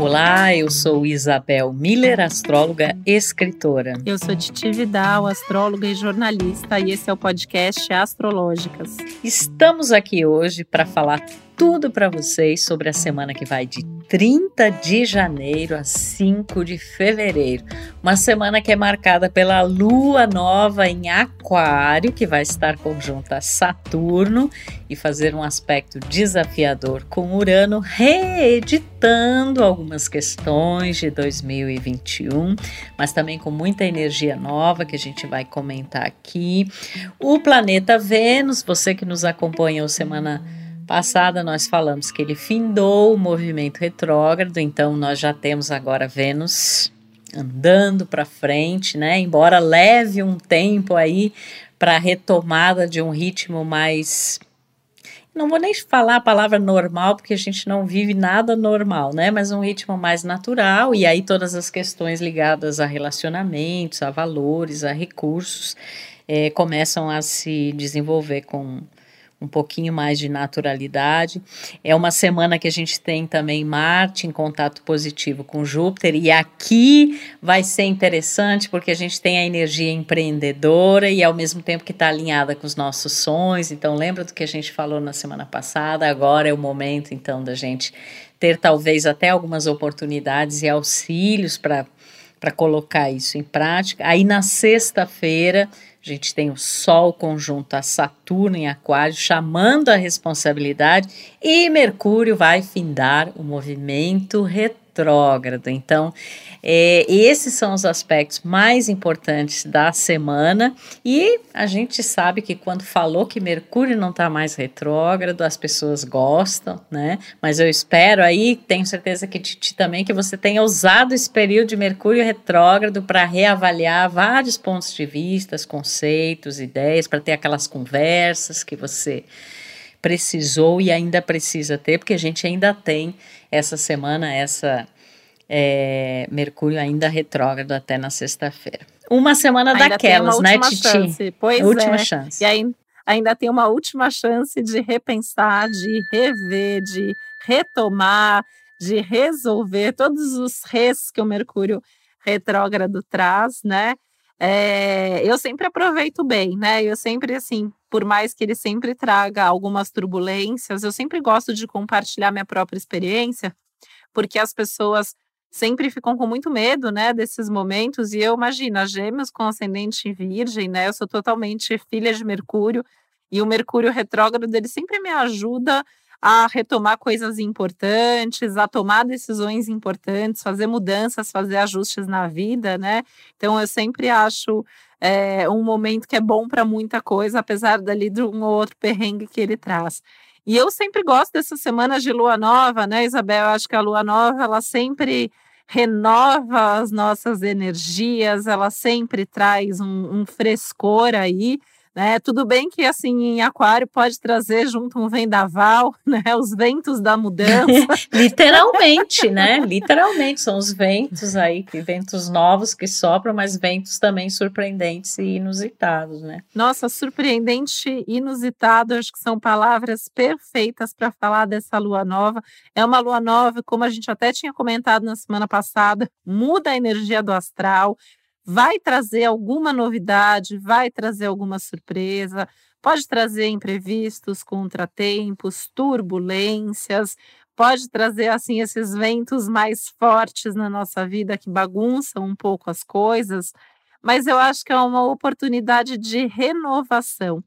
Olá, eu sou Isabel Miller, astróloga e escritora. Eu sou Titi Vidal, astróloga e jornalista, e esse é o podcast Astrológicas. Estamos aqui hoje para falar tudo para vocês sobre a semana que vai de 30 de janeiro a 5 de fevereiro. Uma semana que é marcada pela lua nova em Aquário, que vai estar conjunta a Saturno e fazer um aspecto desafiador com Urano, reeditando algumas questões de 2021, mas também com muita energia nova que a gente vai comentar aqui. O planeta Vênus, você que nos acompanhou semana passada nós falamos que ele findou o movimento retrógrado, então nós já temos agora Vênus andando para frente, né? Embora leve um tempo aí para retomada de um ritmo mais não vou nem falar a palavra normal, porque a gente não vive nada normal, né? Mas um ritmo mais natural, e aí todas as questões ligadas a relacionamentos, a valores, a recursos, é, começam a se desenvolver com um pouquinho mais de naturalidade. É uma semana que a gente tem também Marte em contato positivo com Júpiter, e aqui vai ser interessante porque a gente tem a energia empreendedora e ao mesmo tempo que está alinhada com os nossos sonhos. Então, lembra do que a gente falou na semana passada? Agora é o momento, então, da gente ter talvez até algumas oportunidades e auxílios para colocar isso em prática. Aí na sexta-feira a gente tem o Sol conjunto a Saturno em Aquário, chamando a responsabilidade, e Mercúrio vai findar o movimento retrógrado. Então, é, esses são os aspectos mais importantes da semana e a gente sabe que quando falou que Mercúrio não está mais retrógrado, as pessoas gostam, né? Mas eu espero aí, tenho certeza que Titi também, que você tenha usado esse período de Mercúrio retrógrado para reavaliar vários pontos de vista, conceitos, ideias, para ter aquelas conversas que você precisou e ainda precisa ter, porque a gente ainda tem essa semana, essa é, Mercúrio ainda retrógrado até na sexta-feira. Uma semana ainda daquelas, né, Titi? Chance. Pois última é. chance. E aí, ainda tem uma última chance de repensar, de rever, de retomar, de resolver todos os res que o Mercúrio retrógrado traz, né? É, eu sempre aproveito bem, né? Eu sempre, assim, por mais que ele sempre traga algumas turbulências, eu sempre gosto de compartilhar minha própria experiência, porque as pessoas sempre ficam com muito medo, né, desses momentos. E eu imagino, gêmeos com ascendente em virgem, né, eu sou totalmente filha de Mercúrio, e o Mercúrio retrógrado, ele sempre me ajuda a retomar coisas importantes, a tomar decisões importantes, fazer mudanças, fazer ajustes na vida, né? Então eu sempre acho é, um momento que é bom para muita coisa, apesar dali de um ou outro perrengue que ele traz. E eu sempre gosto dessas semanas de lua nova, né, Isabel? Eu acho que a lua nova, ela sempre renova as nossas energias, ela sempre traz um, um frescor aí. Né? Tudo bem que assim em aquário pode trazer junto um vendaval, né? Os ventos da mudança. Literalmente, né? Literalmente são os ventos aí, que ventos novos que sopram, mas ventos também surpreendentes e inusitados, né? Nossa, surpreendente, inusitado, acho que são palavras perfeitas para falar dessa lua nova. É uma lua nova, como a gente até tinha comentado na semana passada, muda a energia do astral, vai trazer alguma novidade, vai trazer alguma surpresa, pode trazer imprevistos, contratempos, turbulências, pode trazer assim esses ventos mais fortes na nossa vida que bagunçam um pouco as coisas, mas eu acho que é uma oportunidade de renovação.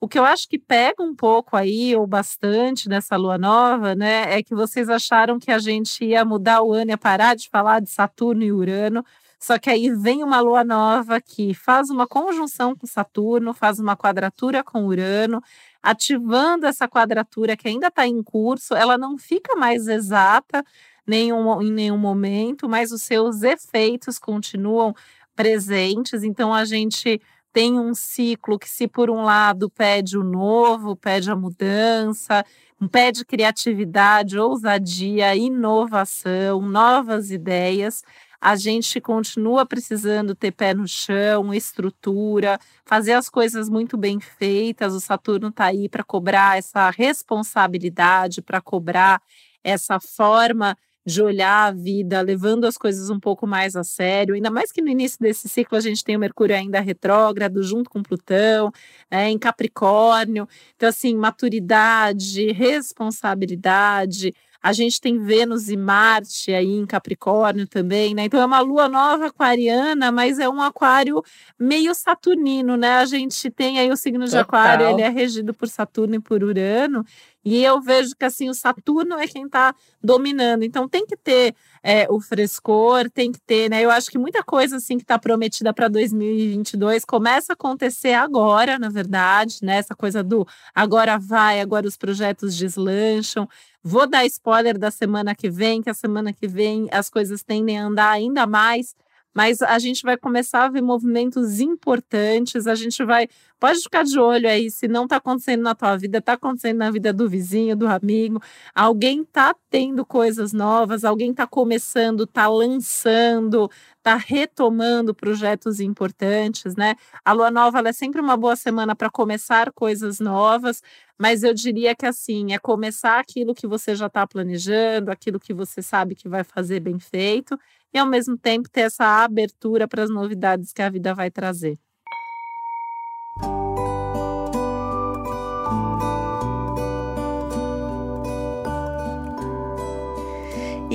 O que eu acho que pega um pouco aí, ou bastante, nessa lua nova, né, é que vocês acharam que a gente ia mudar o ano, ia parar de falar de Saturno e Urano, só que aí vem uma lua nova que faz uma conjunção com Saturno, faz uma quadratura com Urano, ativando essa quadratura que ainda está em curso, ela não fica mais exata nenhum, em nenhum momento, mas os seus efeitos continuam presentes. Então a gente tem um ciclo que, se por um lado pede o novo, pede a mudança, pede criatividade, ousadia, inovação, novas ideias a gente continua precisando ter pé no chão, estrutura, fazer as coisas muito bem feitas. O Saturno está aí para cobrar essa responsabilidade, para cobrar essa forma de olhar a vida, levando as coisas um pouco mais a sério, ainda mais que no início desse ciclo a gente tem o Mercúrio ainda retrógrado, junto com Plutão, né, em Capricórnio. Então, assim, maturidade, responsabilidade, a gente tem Vênus e Marte aí em Capricórnio também, né? Então é uma lua nova aquariana, mas é um aquário meio saturnino, né? A gente tem aí o signo Total. de aquário, ele é regido por Saturno e por Urano, e eu vejo que assim o Saturno é quem está dominando. Então tem que ter é, o frescor, tem que ter, né? Eu acho que muita coisa assim que está prometida para 2022 começa a acontecer agora, na verdade, né? Essa coisa do agora vai, agora os projetos deslancham. Vou dar spoiler da semana que vem, que a semana que vem as coisas tendem a andar ainda mais mas a gente vai começar a ver movimentos importantes, a gente vai. Pode ficar de olho aí, se não está acontecendo na tua vida, está acontecendo na vida do vizinho, do amigo. Alguém está tendo coisas novas, alguém está começando, está lançando, está retomando projetos importantes, né? A lua nova é sempre uma boa semana para começar coisas novas, mas eu diria que assim, é começar aquilo que você já está planejando, aquilo que você sabe que vai fazer bem feito e ao mesmo tempo ter essa abertura para as novidades que a vida vai trazer.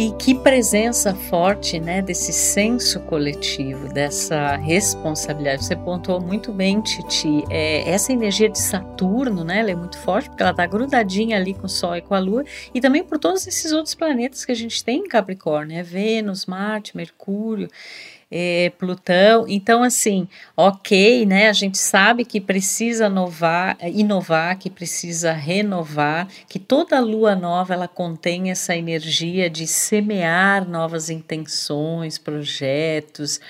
E que presença forte, né, desse senso coletivo, dessa responsabilidade. Você pontuou muito bem, Titi. É, essa energia de Saturno, né, ela é muito forte porque ela está grudadinha ali com o Sol e com a Lua, e também por todos esses outros planetas que a gente tem em Capricórnio, é Vênus, Marte, Mercúrio é, Plutão. Então, assim, ok, né? A gente sabe que precisa inovar, inovar, que precisa renovar, que toda lua nova ela contém essa energia de semear novas intenções, projetos,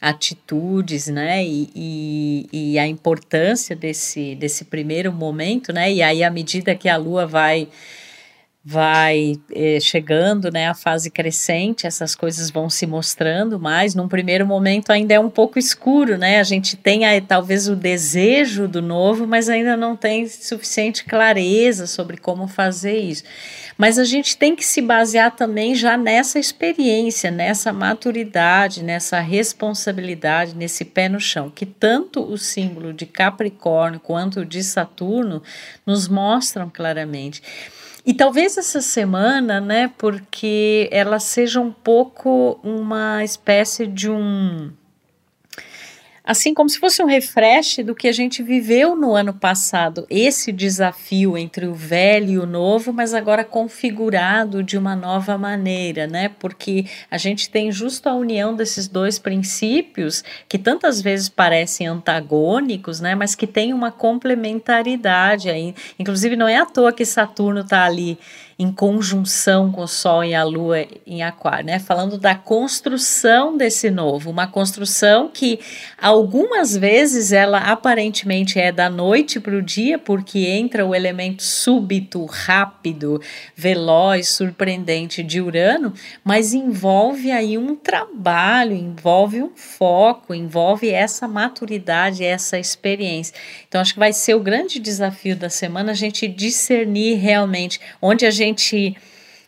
atitudes, né? E, e, e a importância desse, desse primeiro momento, né? E aí, à medida que a lua vai vai eh, chegando, né, a fase crescente, essas coisas vão se mostrando mais. Num primeiro momento ainda é um pouco escuro, né? A gente tem aí, talvez o desejo do novo, mas ainda não tem suficiente clareza sobre como fazer isso. Mas a gente tem que se basear também já nessa experiência, nessa maturidade, nessa responsabilidade, nesse pé no chão, que tanto o símbolo de Capricórnio quanto o de Saturno nos mostram claramente. E talvez essa semana, né, porque ela seja um pouco uma espécie de um assim como se fosse um refresh do que a gente viveu no ano passado, esse desafio entre o velho e o novo, mas agora configurado de uma nova maneira, né? Porque a gente tem justo a união desses dois princípios que tantas vezes parecem antagônicos, né? Mas que tem uma complementaridade aí. Inclusive não é à toa que Saturno está ali em conjunção com o Sol e a Lua em Aquário, né? Falando da construção desse novo, uma construção que algumas vezes ela aparentemente é da noite para o dia, porque entra o elemento súbito, rápido, veloz, surpreendente de Urano, mas envolve aí um trabalho, envolve um foco, envolve essa maturidade, essa experiência. Então acho que vai ser o grande desafio da semana a gente discernir realmente onde a gente gente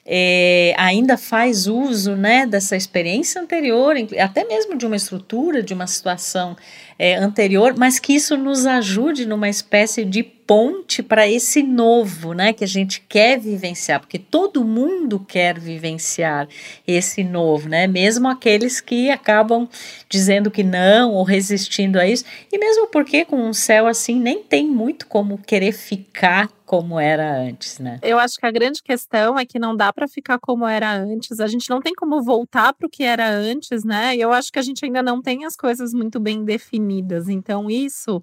é, ainda faz uso né, dessa experiência anterior, até mesmo de uma estrutura, de uma situação é, anterior, mas que isso nos ajude numa espécie de ponte para esse novo, né, que a gente quer vivenciar, porque todo mundo quer vivenciar esse novo, né, mesmo aqueles que acabam dizendo que não ou resistindo a isso, e mesmo porque com um céu assim nem tem muito como querer ficar como era antes, né? Eu acho que a grande questão é que não dá para ficar como era antes. A gente não tem como voltar para o que era antes, né? E eu acho que a gente ainda não tem as coisas muito bem definidas. Então isso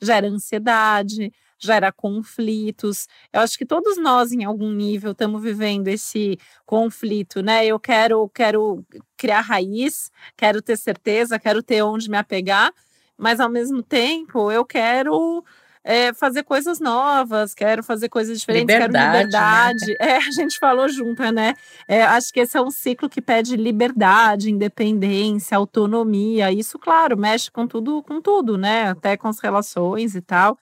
gera ansiedade, gera conflitos. Eu acho que todos nós, em algum nível, estamos vivendo esse conflito, né? Eu quero, quero criar raiz, quero ter certeza, quero ter onde me apegar, mas ao mesmo tempo eu quero é, fazer coisas novas, quero fazer coisas diferentes, liberdade, quero liberdade. Né? É, a gente falou junto, né? É, acho que esse é um ciclo que pede liberdade, independência, autonomia. Isso, claro, mexe com tudo, com tudo, né? Até com as relações e tal.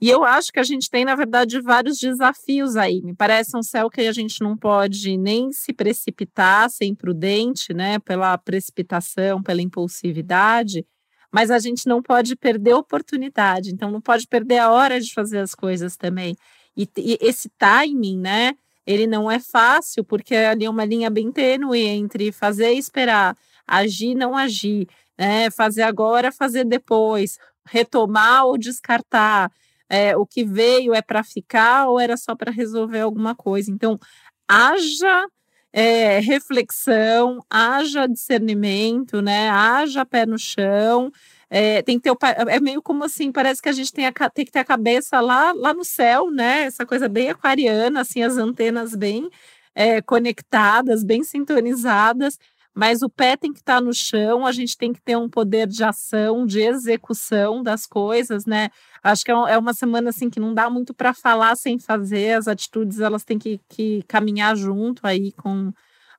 E eu acho que a gente tem, na verdade, vários desafios aí. Me parece um céu que a gente não pode nem se precipitar, ser imprudente, né, pela precipitação, pela impulsividade, mas a gente não pode perder a oportunidade, então não pode perder a hora de fazer as coisas também. E, e esse timing, né, ele não é fácil, porque ali é uma linha bem tênue entre fazer e esperar, agir não agir, né, fazer agora, fazer depois, retomar ou descartar é, o que veio é para ficar ou era só para resolver alguma coisa. Então, haja é, reflexão, haja discernimento, né? Haja pé no chão. É, tem que ter o, é meio como assim, parece que a gente tem, a, tem que ter a cabeça lá, lá no céu, né? Essa coisa bem aquariana, assim, as antenas bem é, conectadas, bem sintonizadas mas o pé tem que estar tá no chão, a gente tem que ter um poder de ação, de execução das coisas, né? Acho que é, é uma semana assim que não dá muito para falar sem fazer, as atitudes elas têm que, que caminhar junto aí com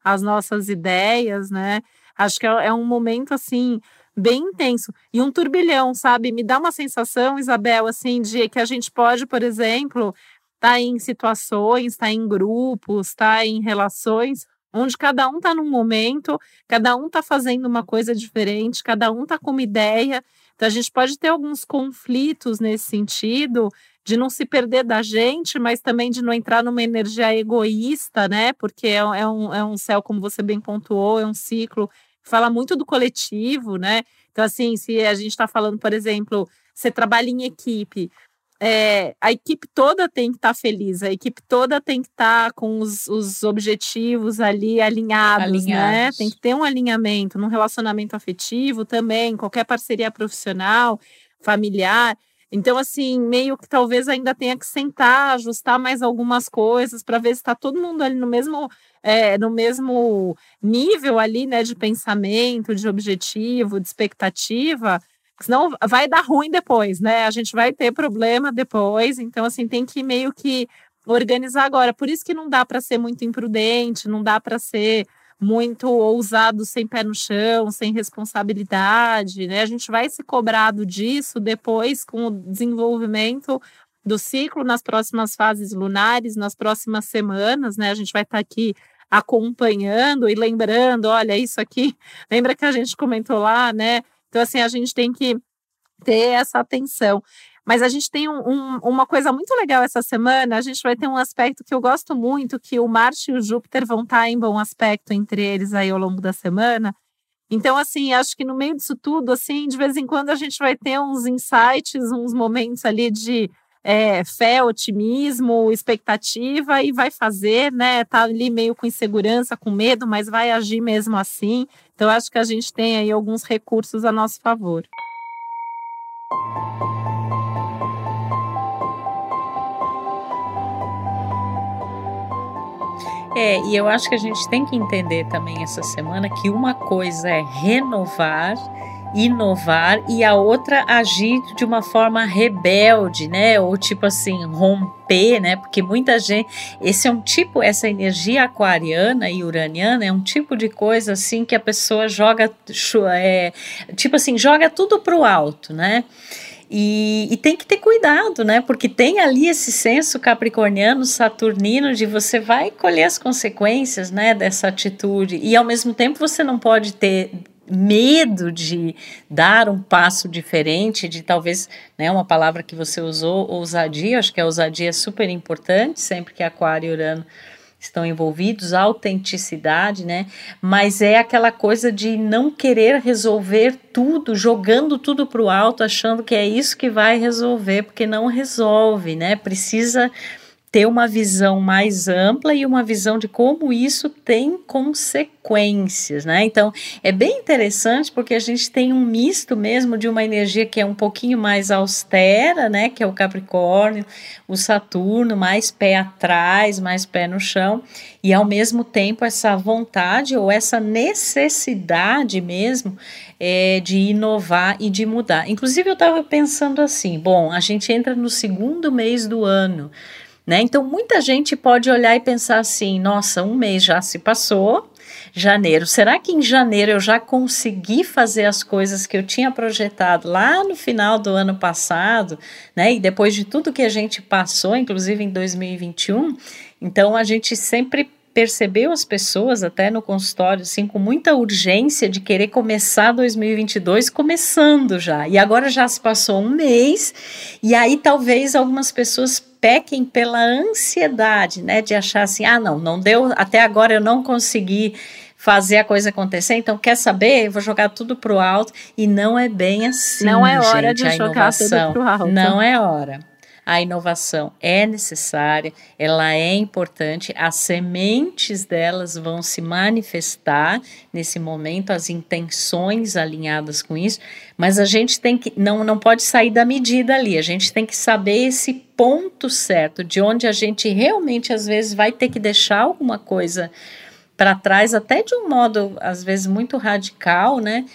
as nossas ideias, né? Acho que é, é um momento assim bem intenso e um turbilhão, sabe? Me dá uma sensação, Isabel, assim, de que a gente pode, por exemplo, estar tá em situações, estar tá em grupos, estar tá em relações onde cada um está num momento, cada um está fazendo uma coisa diferente, cada um está com uma ideia. Então, a gente pode ter alguns conflitos nesse sentido, de não se perder da gente, mas também de não entrar numa energia egoísta, né? Porque é, é, um, é um céu, como você bem pontuou, é um ciclo fala muito do coletivo, né? Então, assim, se a gente está falando, por exemplo, você trabalha em equipe, é, a equipe toda tem que estar tá feliz, a equipe toda tem que estar tá com os, os, objetivos ali alinhados, alinhados, né? Tem que ter um alinhamento num relacionamento afetivo também, qualquer parceria profissional, familiar. Então, assim, meio que talvez ainda tenha que sentar, ajustar mais algumas coisas para ver se está todo mundo ali no mesmo, é, no mesmo nível ali, né, de pensamento, de objetivo, de expectativa senão vai dar ruim depois, né? A gente vai ter problema depois, então assim tem que meio que organizar agora. Por isso que não dá para ser muito imprudente, não dá para ser muito ousado sem pé no chão, sem responsabilidade, né? A gente vai se cobrado disso depois com o desenvolvimento do ciclo nas próximas fases lunares, nas próximas semanas, né? A gente vai estar tá aqui acompanhando e lembrando, olha, isso aqui, lembra que a gente comentou lá, né? Então, assim, a gente tem que ter essa atenção. Mas a gente tem um, um, uma coisa muito legal essa semana. A gente vai ter um aspecto que eu gosto muito, que o Marte e o Júpiter vão estar em bom aspecto entre eles aí ao longo da semana. Então, assim, acho que no meio disso tudo, assim, de vez em quando a gente vai ter uns insights, uns momentos ali de é, fé, otimismo, expectativa e vai fazer, né? Tá ali meio com insegurança, com medo, mas vai agir mesmo assim. Então, acho que a gente tem aí alguns recursos a nosso favor. É, e eu acho que a gente tem que entender também essa semana que uma coisa é renovar inovar e a outra agir de uma forma rebelde, né? Ou tipo assim, romper, né? Porque muita gente, esse é um tipo, essa energia aquariana e uraniana é um tipo de coisa assim que a pessoa joga, é, tipo assim, joga tudo pro alto, né? E, e, tem que ter cuidado, né? Porque tem ali esse senso capricorniano, saturnino, de você vai colher as consequências, né? Dessa atitude. E ao mesmo tempo você não pode ter medo de dar um passo diferente, de talvez, né, uma palavra que você usou, ousadia, acho que a ousadia é super importante, sempre que Aquário e Urano estão envolvidos, autenticidade, né? Mas é aquela coisa de não querer resolver tudo, jogando tudo para o alto, achando que é isso que vai resolver, porque não resolve, né? Precisa ter uma visão mais ampla e uma visão de como isso tem consequências, né? Então, é bem interessante porque a gente tem um misto mesmo de uma energia que é um pouquinho mais austera, né, que é o Capricórnio, o Saturno, mais pé atrás, mais pé no chão, e ao mesmo tempo essa vontade ou essa necessidade mesmo é, de inovar e de mudar. Inclusive, eu estava pensando assim: bom, a gente entra no segundo mês do ano né? Então muita gente pode olhar e pensar assim: nossa, um mês já se passou, janeiro. Será que em janeiro eu já consegui fazer as coisas que eu tinha projetado lá no final do ano passado, né? E depois de tudo que a gente passou, inclusive em 2021, então a gente sempre percebeu as pessoas até no consultório assim com muita urgência de querer começar 2022 começando já. E agora já se passou um mês e aí talvez algumas pessoas pequem pela ansiedade, né, de achar assim: "Ah, não, não deu, até agora eu não consegui fazer a coisa acontecer. Então, quer saber? Eu vou jogar tudo pro alto. E não é bem assim. Não é hora gente, de jogar tudo pro alto. Não é hora a inovação é necessária, ela é importante, as sementes delas vão se manifestar nesse momento, as intenções alinhadas com isso, mas a gente tem que não, não pode sair da medida ali, a gente tem que saber esse ponto certo, de onde a gente realmente às vezes vai ter que deixar alguma coisa para trás, até de um modo às vezes muito radical, né?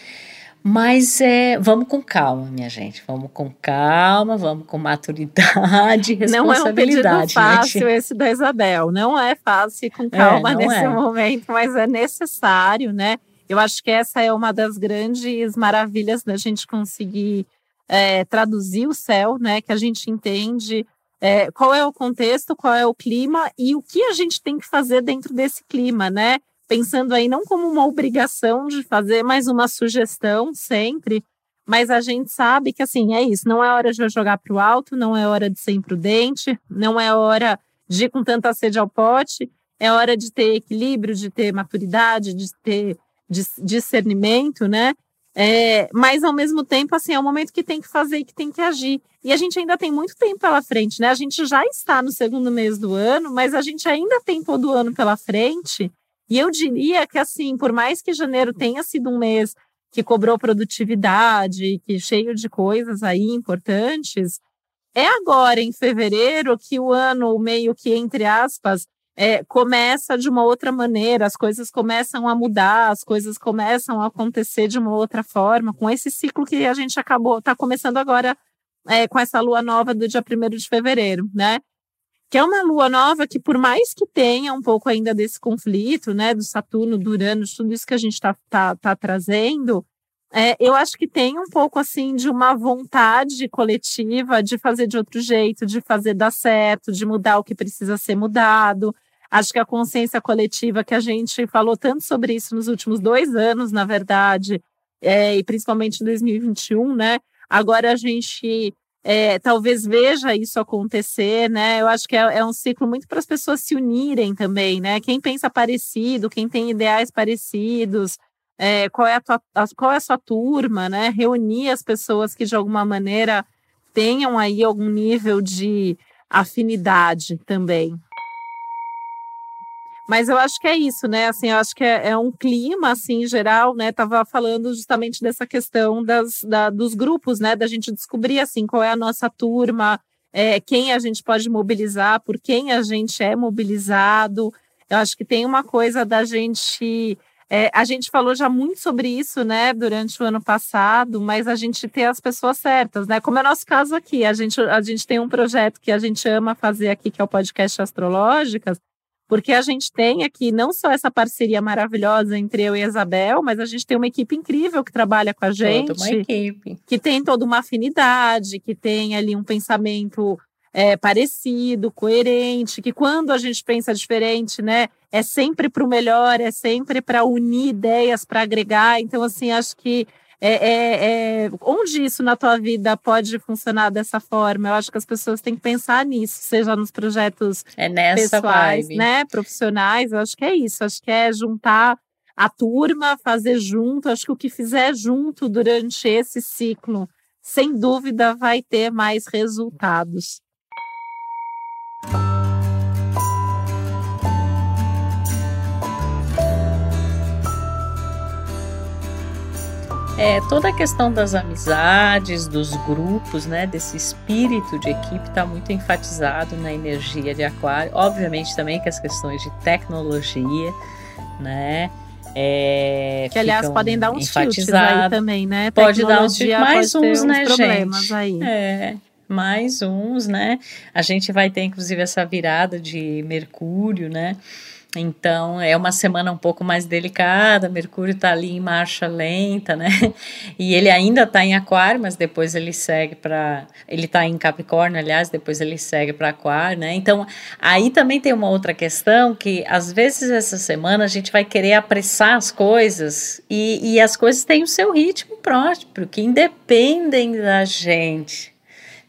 Mas é, vamos com calma, minha gente. Vamos com calma, vamos com maturidade, responsabilidade. Não é um pedido fácil gente. esse da Isabel. Não é fácil ir com é, calma é, nesse é. momento, mas é necessário, né? Eu acho que essa é uma das grandes maravilhas da gente conseguir é, traduzir o céu, né? Que a gente entende é, qual é o contexto, qual é o clima e o que a gente tem que fazer dentro desse clima, né? Pensando aí não como uma obrigação de fazer, mas uma sugestão sempre. Mas a gente sabe que assim é isso, não é hora de eu jogar para o alto, não é hora de ser imprudente, não é hora de ir com tanta sede ao pote, é hora de ter equilíbrio, de ter maturidade, de ter discernimento, né? É, mas ao mesmo tempo, assim, é um momento que tem que fazer e que tem que agir. E a gente ainda tem muito tempo pela frente, né? A gente já está no segundo mês do ano, mas a gente ainda tem todo o ano pela frente. E eu diria que, assim, por mais que janeiro tenha sido um mês que cobrou produtividade, que cheio de coisas aí importantes, é agora, em fevereiro, que o ano, meio que, entre aspas, é, começa de uma outra maneira, as coisas começam a mudar, as coisas começam a acontecer de uma outra forma, com esse ciclo que a gente acabou, está começando agora é, com essa lua nova do dia 1 de fevereiro, né? Que é uma lua nova que, por mais que tenha um pouco ainda desse conflito, né, do Saturno, do Urano, tudo isso que a gente está tá, tá trazendo, é, eu acho que tem um pouco assim de uma vontade coletiva de fazer de outro jeito, de fazer dar certo, de mudar o que precisa ser mudado. Acho que a consciência coletiva que a gente falou tanto sobre isso nos últimos dois anos, na verdade, é, e principalmente em 2021, né? Agora a gente é, talvez veja isso acontecer, né? Eu acho que é, é um ciclo muito para as pessoas se unirem também, né? Quem pensa parecido, quem tem ideais parecidos, é, qual, é a tua, qual é a sua turma, né? Reunir as pessoas que de alguma maneira tenham aí algum nível de afinidade também. Mas eu acho que é isso, né? Assim, eu acho que é, é um clima, assim, geral, né? Tava falando justamente dessa questão das, da, dos grupos, né? Da gente descobrir, assim, qual é a nossa turma, é, quem a gente pode mobilizar, por quem a gente é mobilizado. Eu acho que tem uma coisa da gente. É, a gente falou já muito sobre isso, né, durante o ano passado, mas a gente ter as pessoas certas, né? Como é o nosso caso aqui, a gente, a gente tem um projeto que a gente ama fazer aqui, que é o podcast Astrológicas, porque a gente tem aqui não só essa parceria maravilhosa entre eu e a Isabel, mas a gente tem uma equipe incrível que trabalha com a gente. Toda uma equipe. Que tem toda uma afinidade, que tem ali um pensamento é, parecido, coerente, que quando a gente pensa diferente, né, é sempre para o melhor, é sempre para unir ideias, para agregar. Então, assim, acho que é, é, é, onde isso na tua vida pode funcionar dessa forma? Eu acho que as pessoas têm que pensar nisso, seja nos projetos é pessoais, vibe. né, profissionais. Eu acho que é isso. Acho que é juntar a turma, fazer junto. Acho que o que fizer junto durante esse ciclo, sem dúvida, vai ter mais resultados. É, toda a questão das amizades, dos grupos, né, desse espírito de equipe está muito enfatizado na energia de aquário. Obviamente também que as questões de tecnologia, né, é, que aliás podem dar uns tilts aí também, né? Pode dar uns tilts, mais uns, uns, né, problemas gente? Aí. É, mais uns, né? A gente vai ter inclusive essa virada de Mercúrio, né? Então é uma semana um pouco mais delicada. Mercúrio está ali em marcha lenta, né? E ele ainda está em Aquário, mas depois ele segue para. Ele está em Capricórnio, aliás, depois ele segue para Aquário, né? Então aí também tem uma outra questão que às vezes essa semana a gente vai querer apressar as coisas e, e as coisas têm o seu ritmo próprio, que independem da gente,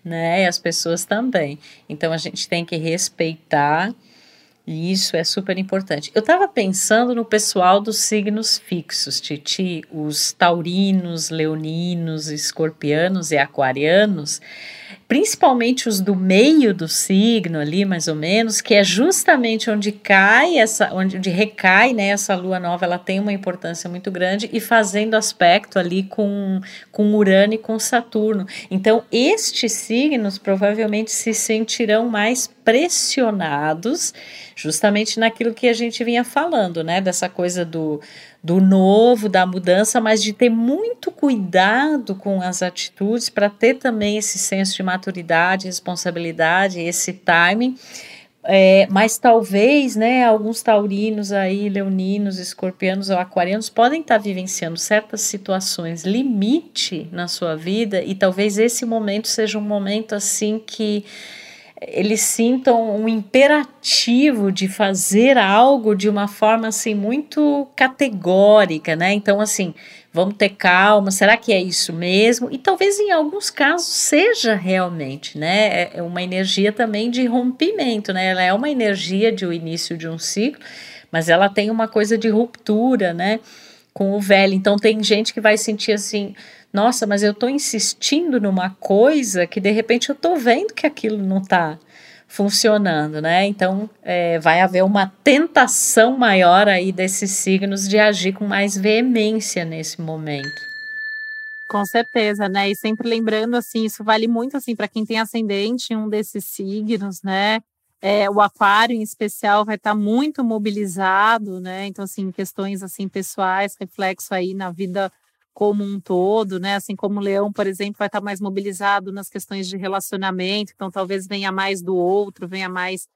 né? E as pessoas também. Então a gente tem que respeitar e isso é super importante. Eu estava pensando no pessoal dos signos fixos, Titi, os taurinos, leoninos, escorpianos e aquarianos principalmente os do meio do signo ali, mais ou menos, que é justamente onde cai essa, onde recai, né, essa lua nova, ela tem uma importância muito grande e fazendo aspecto ali com, com Urano e com Saturno. Então, estes signos provavelmente se sentirão mais pressionados justamente naquilo que a gente vinha falando, né, dessa coisa do do novo, da mudança, mas de ter muito cuidado com as atitudes para ter também esse senso de maturidade, responsabilidade, esse timing. É, mas talvez, né, alguns taurinos aí, leoninos, escorpianos ou aquarianos podem estar tá vivenciando certas situações limite na sua vida e talvez esse momento seja um momento assim que eles sintam um imperativo de fazer algo de uma forma assim muito categórica, né? Então assim, vamos ter calma, será que é isso mesmo? E talvez em alguns casos seja realmente, né? É, é uma energia também de rompimento, né? Ela é uma energia de o início de um ciclo, mas ela tem uma coisa de ruptura, né? Com o velho. Então tem gente que vai sentir assim, nossa, mas eu estou insistindo numa coisa que de repente eu estou vendo que aquilo não está funcionando, né? Então é, vai haver uma tentação maior aí desses signos de agir com mais veemência nesse momento. Com certeza, né? E sempre lembrando assim, isso vale muito assim para quem tem ascendente em um desses signos, né? É, o aquário em especial vai estar tá muito mobilizado, né? Então assim, questões assim pessoais, reflexo aí na vida como um todo, né? Assim como o leão, por exemplo, vai estar mais mobilizado nas questões de relacionamento, então talvez venha mais do outro, venha mais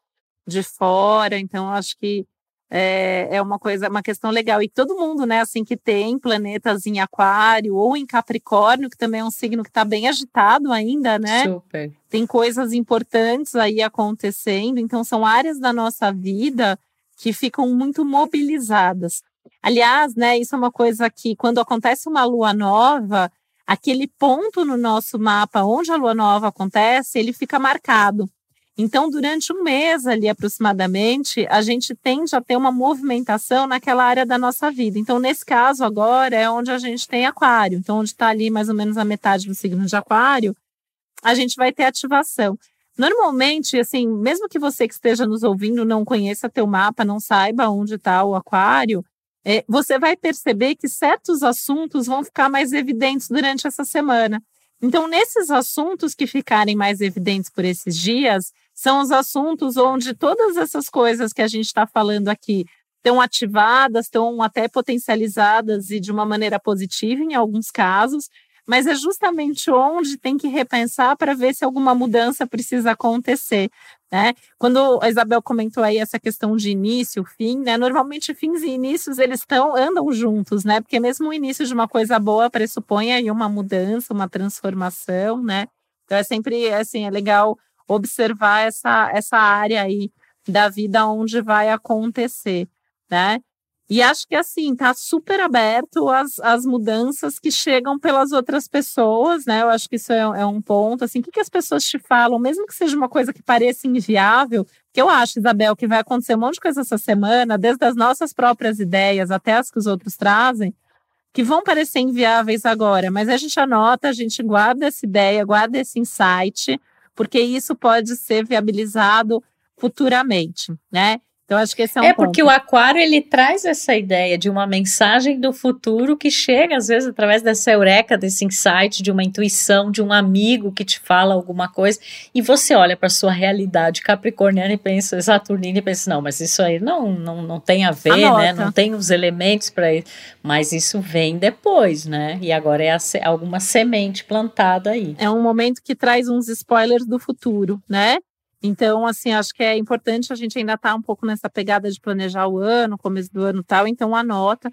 de fora. Então, acho que é, é uma coisa, uma questão legal. E todo mundo, né, assim, que tem planetas em Aquário ou em Capricórnio, que também é um signo que está bem agitado ainda, né? Super. Tem coisas importantes aí acontecendo. Então, são áreas da nossa vida que ficam muito mobilizadas. Aliás, né, isso é uma coisa que quando acontece uma lua nova, aquele ponto no nosso mapa onde a lua nova acontece, ele fica marcado. Então, durante um mês ali aproximadamente, a gente tende a ter uma movimentação naquela área da nossa vida. Então, nesse caso agora é onde a gente tem aquário. Então, onde está ali mais ou menos a metade do signo de aquário, a gente vai ter ativação. Normalmente, assim, mesmo que você que esteja nos ouvindo não conheça teu mapa, não saiba onde está o aquário, é, você vai perceber que certos assuntos vão ficar mais evidentes durante essa semana. Então, nesses assuntos que ficarem mais evidentes por esses dias, são os assuntos onde todas essas coisas que a gente está falando aqui estão ativadas, estão até potencializadas e de uma maneira positiva em alguns casos, mas é justamente onde tem que repensar para ver se alguma mudança precisa acontecer. Né? Quando a Isabel comentou aí essa questão de início, fim, né? Normalmente fins e inícios eles estão andam juntos, né? Porque mesmo o início de uma coisa boa pressupõe aí uma mudança, uma transformação, né? Então é sempre assim, é legal observar essa essa área aí da vida onde vai acontecer, né? E acho que assim, tá super aberto às, às mudanças que chegam pelas outras pessoas, né? Eu acho que isso é, é um ponto. Assim, o que, que as pessoas te falam, mesmo que seja uma coisa que pareça inviável, que eu acho, Isabel, que vai acontecer um monte de coisa essa semana, desde as nossas próprias ideias até as que os outros trazem, que vão parecer inviáveis agora, mas a gente anota, a gente guarda essa ideia, guarda esse insight, porque isso pode ser viabilizado futuramente, né? Então, acho que esse é um É ponto. porque o aquário, ele traz essa ideia de uma mensagem do futuro que chega, às vezes, através dessa eureka, desse insight, de uma intuição, de um amigo que te fala alguma coisa, e você olha para sua realidade capricorniana e pensa, saturnina, e pensa, não, mas isso aí não, não, não tem a ver, Anota. né? Não tem os elementos para isso. Mas isso vem depois, né? E agora é se- alguma semente plantada aí. é um momento que traz uns spoilers do futuro, né? Então, assim, acho que é importante a gente ainda estar um pouco nessa pegada de planejar o ano, começo do ano tal, então anota.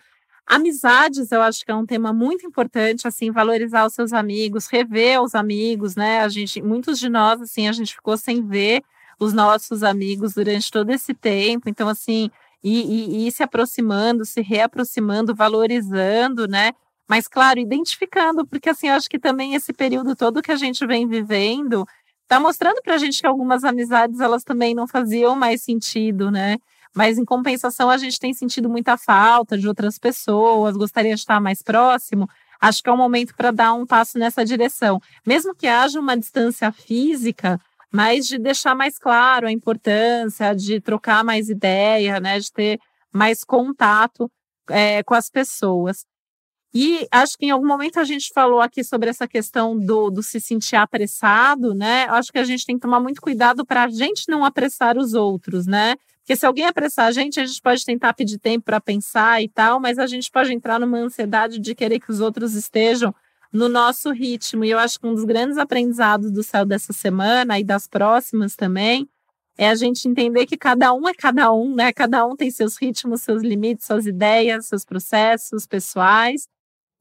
Amizades, eu acho que é um tema muito importante, assim, valorizar os seus amigos, rever os amigos, né? A gente, muitos de nós, assim, a gente ficou sem ver os nossos amigos durante todo esse tempo, então, assim, e, e- e se aproximando, se reaproximando, valorizando, né? Mas, claro, identificando, porque assim, eu acho que também esse período todo que a gente vem vivendo está mostrando para a gente que algumas amizades elas também não faziam mais sentido, né? Mas em compensação a gente tem sentido muita falta de outras pessoas, gostaria de estar mais próximo. Acho que é um momento para dar um passo nessa direção, mesmo que haja uma distância física, mas de deixar mais claro a importância de trocar mais ideia, né? De ter mais contato é, com as pessoas. E acho que em algum momento a gente falou aqui sobre essa questão do, do se sentir apressado, né? Acho que a gente tem que tomar muito cuidado para a gente não apressar os outros, né? Porque se alguém apressar a gente, a gente pode tentar pedir tempo para pensar e tal, mas a gente pode entrar numa ansiedade de querer que os outros estejam no nosso ritmo. E eu acho que um dos grandes aprendizados do céu dessa semana e das próximas também é a gente entender que cada um é cada um, né? Cada um tem seus ritmos, seus limites, suas ideias, seus processos pessoais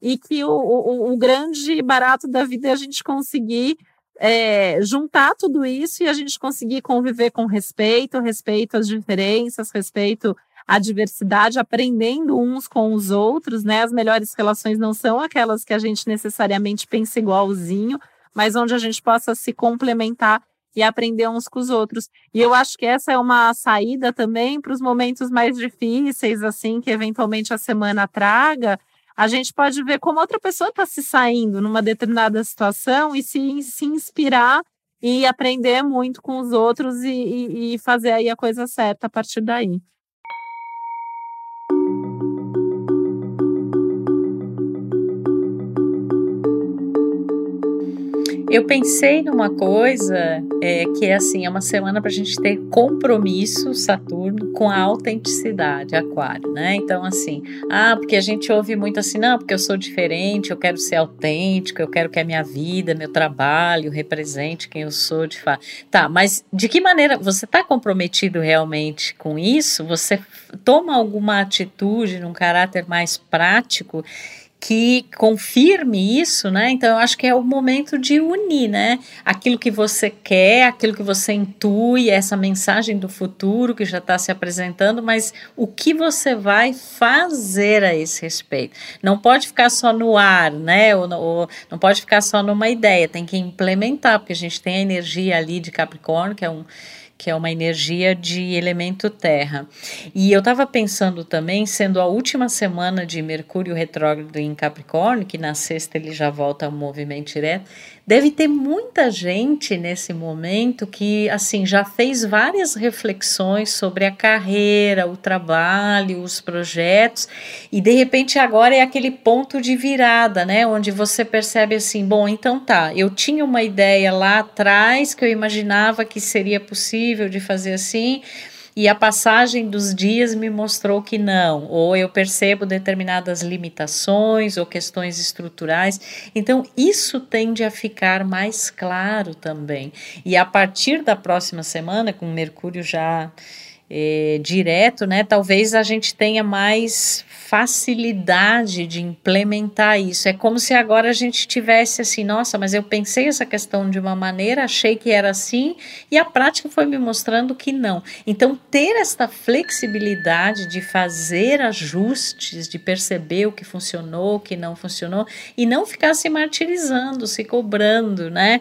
e que o, o, o grande barato da vida é a gente conseguir é, juntar tudo isso e a gente conseguir conviver com respeito, respeito às diferenças, respeito à diversidade, aprendendo uns com os outros, né? As melhores relações não são aquelas que a gente necessariamente pensa igualzinho, mas onde a gente possa se complementar e aprender uns com os outros. E eu acho que essa é uma saída também para os momentos mais difíceis, assim, que eventualmente a semana traga, a gente pode ver como outra pessoa está se saindo numa determinada situação e se, se inspirar e aprender muito com os outros e, e, e fazer aí a coisa certa a partir daí. Eu pensei numa coisa é, que é assim, é uma semana para a gente ter compromisso, Saturno, com a autenticidade, Aquário, né? Então, assim, ah, porque a gente ouve muito assim, não, porque eu sou diferente, eu quero ser autêntico, eu quero que a minha vida, meu trabalho represente quem eu sou de fato. Tá, mas de que maneira você está comprometido realmente com isso? Você toma alguma atitude num caráter mais prático? Que confirme isso, né? Então eu acho que é o momento de unir, né? Aquilo que você quer, aquilo que você intui, essa mensagem do futuro que já está se apresentando, mas o que você vai fazer a esse respeito? Não pode ficar só no ar, né? Ou, ou não pode ficar só numa ideia, tem que implementar, porque a gente tem a energia ali de Capricórnio, que é um que é uma energia de elemento terra. E eu estava pensando também, sendo a última semana de Mercúrio retrógrado em Capricórnio, que na sexta ele já volta ao movimento direto, deve ter muita gente nesse momento que assim já fez várias reflexões sobre a carreira, o trabalho, os projetos, e de repente agora é aquele ponto de virada, né, onde você percebe assim, bom, então tá, eu tinha uma ideia lá atrás que eu imaginava que seria possível de fazer assim, e a passagem dos dias me mostrou que não, ou eu percebo determinadas limitações ou questões estruturais. Então, isso tende a ficar mais claro também. E a partir da próxima semana, com Mercúrio já é, direto, né? Talvez a gente tenha mais facilidade de implementar isso. É como se agora a gente tivesse assim, nossa, mas eu pensei essa questão de uma maneira, achei que era assim, e a prática foi me mostrando que não. Então, ter esta flexibilidade de fazer ajustes, de perceber o que funcionou, o que não funcionou, e não ficar se martirizando, se cobrando, né?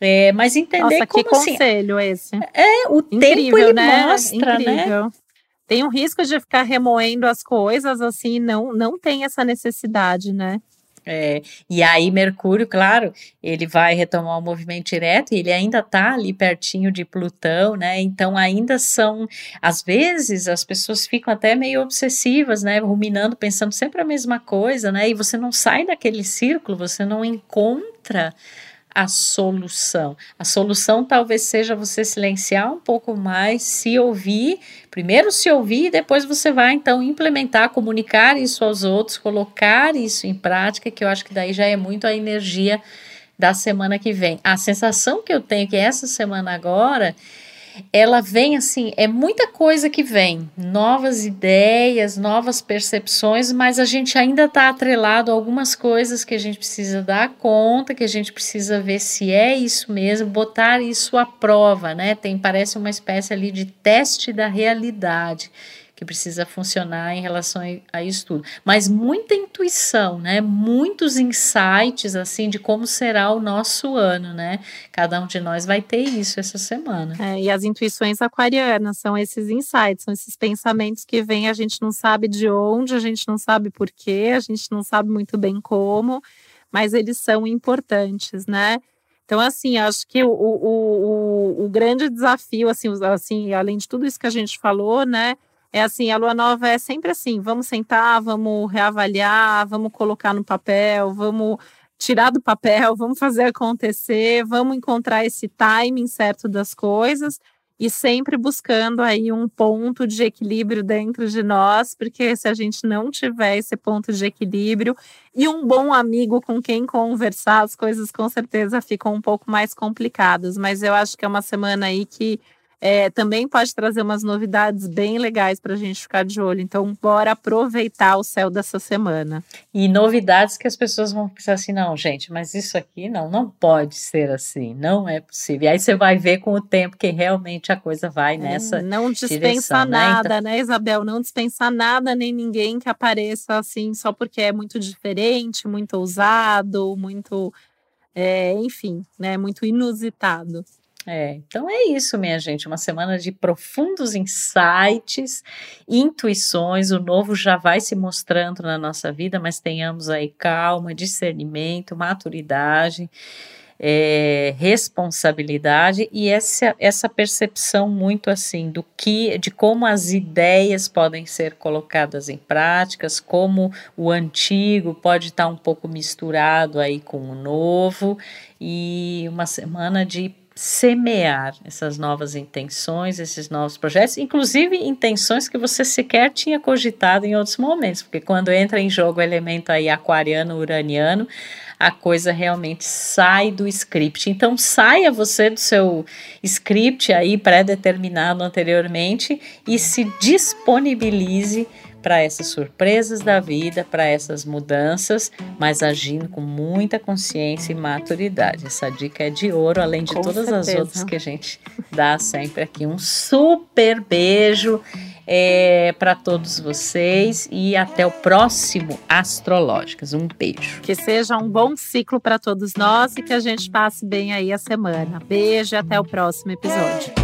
É, mas entender Nossa, como que assim. conselho esse. É, o Incrível, tempo ele né? mostra, né? Tem um risco de ficar remoendo as coisas assim, não, não tem essa necessidade, né? É, e aí Mercúrio, claro, ele vai retomar o movimento direto e ele ainda está ali pertinho de Plutão, né? Então ainda são, às vezes as pessoas ficam até meio obsessivas, né? Ruminando, pensando sempre a mesma coisa, né? E você não sai daquele círculo, você não encontra a solução. A solução talvez seja você silenciar um pouco mais, se ouvir, primeiro se ouvir e depois você vai então implementar, comunicar isso aos outros, colocar isso em prática, que eu acho que daí já é muito a energia da semana que vem. A sensação que eu tenho que essa semana agora ela vem assim, é muita coisa que vem, novas ideias, novas percepções, mas a gente ainda está atrelado a algumas coisas que a gente precisa dar conta, que a gente precisa ver se é isso mesmo, botar isso à prova, né? Tem parece uma espécie ali de teste da realidade que precisa funcionar em relação a isso tudo. Mas muita intuição, né? Muitos insights assim de como será o nosso ano, né? Cada um de nós vai ter isso essa semana. É, e as intuições aquarianas são esses insights, são esses pensamentos que vêm, a gente não sabe de onde, a gente não sabe por quê, a gente não sabe muito bem como, mas eles são importantes, né? Então, assim, acho que o, o, o, o grande desafio, assim, assim, além de tudo isso que a gente falou, né, é assim, a lua nova é sempre assim, vamos sentar, vamos reavaliar, vamos colocar no papel, vamos tirar do papel, vamos fazer acontecer, vamos encontrar esse timing certo das coisas e sempre buscando aí um ponto de equilíbrio dentro de nós, porque se a gente não tiver esse ponto de equilíbrio e um bom amigo com quem conversar, as coisas com certeza ficam um pouco mais complicadas, mas eu acho que é uma semana aí que é, também pode trazer umas novidades bem legais para a gente ficar de olho. Então, bora aproveitar o céu dessa semana. E novidades que as pessoas vão pensar assim: não, gente, mas isso aqui não, não pode ser assim, não é possível. E aí você vai ver com o tempo que realmente a coisa vai é, nessa. É, não dispensa direção, nada, né? Então... né, Isabel? Não dispensa nada nem ninguém que apareça assim só porque é muito diferente, muito ousado, muito. É, enfim, né, muito inusitado. É, então é isso, minha gente. Uma semana de profundos insights, intuições. O novo já vai se mostrando na nossa vida, mas tenhamos aí calma, discernimento, maturidade, é, responsabilidade e essa, essa percepção muito assim do que, de como as ideias podem ser colocadas em práticas, como o antigo pode estar um pouco misturado aí com o novo e uma semana de semear essas novas intenções, esses novos projetos, inclusive intenções que você sequer tinha cogitado em outros momentos, porque quando entra em jogo o elemento aí aquariano, uraniano, a coisa realmente sai do script. Então saia você do seu script aí pré-determinado anteriormente e se disponibilize para essas surpresas da vida, para essas mudanças, mas agindo com muita consciência e maturidade. Essa dica é de ouro, além de com todas certeza. as outras que a gente dá sempre aqui. Um super beijo é, para todos vocês e até o próximo Astrológicas. Um beijo. Que seja um bom ciclo para todos nós e que a gente passe bem aí a semana. Beijo e até o próximo episódio.